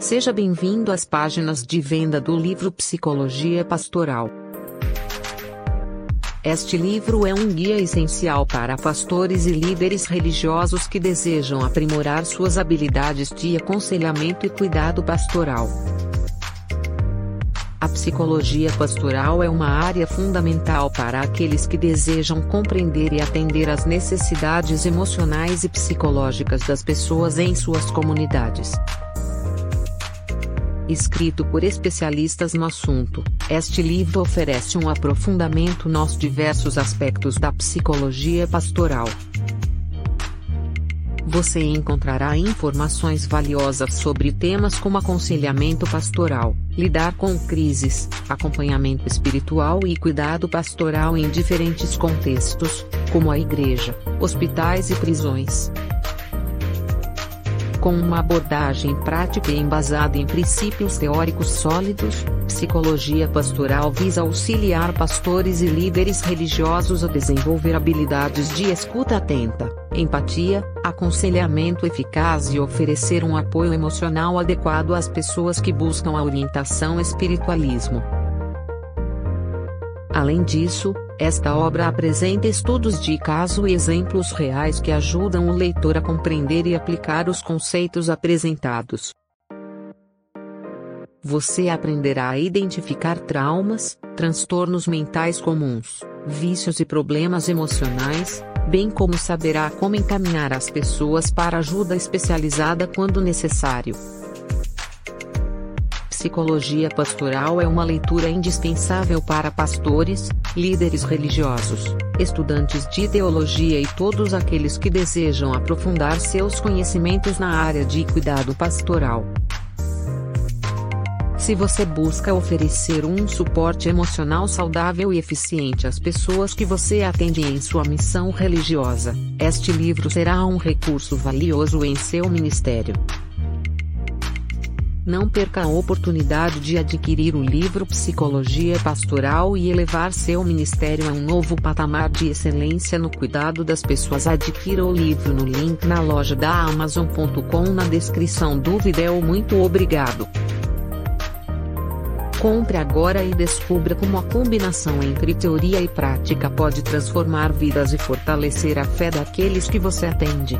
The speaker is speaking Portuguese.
Seja bem-vindo às páginas de venda do livro Psicologia Pastoral. Este livro é um guia essencial para pastores e líderes religiosos que desejam aprimorar suas habilidades de aconselhamento e cuidado pastoral. A psicologia pastoral é uma área fundamental para aqueles que desejam compreender e atender às necessidades emocionais e psicológicas das pessoas em suas comunidades escrito por especialistas no assunto. Este livro oferece um aprofundamento nos diversos aspectos da psicologia pastoral. Você encontrará informações valiosas sobre temas como aconselhamento pastoral, lidar com crises, acompanhamento espiritual e cuidado pastoral em diferentes contextos, como a igreja, hospitais e prisões com uma abordagem prática e embasada em princípios teóricos sólidos, psicologia pastoral visa auxiliar pastores e líderes religiosos a desenvolver habilidades de escuta atenta, empatia, aconselhamento eficaz e oferecer um apoio emocional adequado às pessoas que buscam a orientação espiritualismo. Além disso, esta obra apresenta estudos de caso e exemplos reais que ajudam o leitor a compreender e aplicar os conceitos apresentados. Você aprenderá a identificar traumas, transtornos mentais comuns, vícios e problemas emocionais, bem como saberá como encaminhar as pessoas para ajuda especializada quando necessário. Psicologia Pastoral é uma leitura indispensável para pastores, líderes religiosos, estudantes de teologia e todos aqueles que desejam aprofundar seus conhecimentos na área de cuidado pastoral. Se você busca oferecer um suporte emocional saudável e eficiente às pessoas que você atende em sua missão religiosa, este livro será um recurso valioso em seu ministério. Não perca a oportunidade de adquirir o livro Psicologia Pastoral e elevar seu ministério a um novo patamar de excelência no cuidado das pessoas. Adquira o livro no link na loja da Amazon.com na descrição do vídeo. Muito obrigado. Compre agora e descubra como a combinação entre teoria e prática pode transformar vidas e fortalecer a fé daqueles que você atende.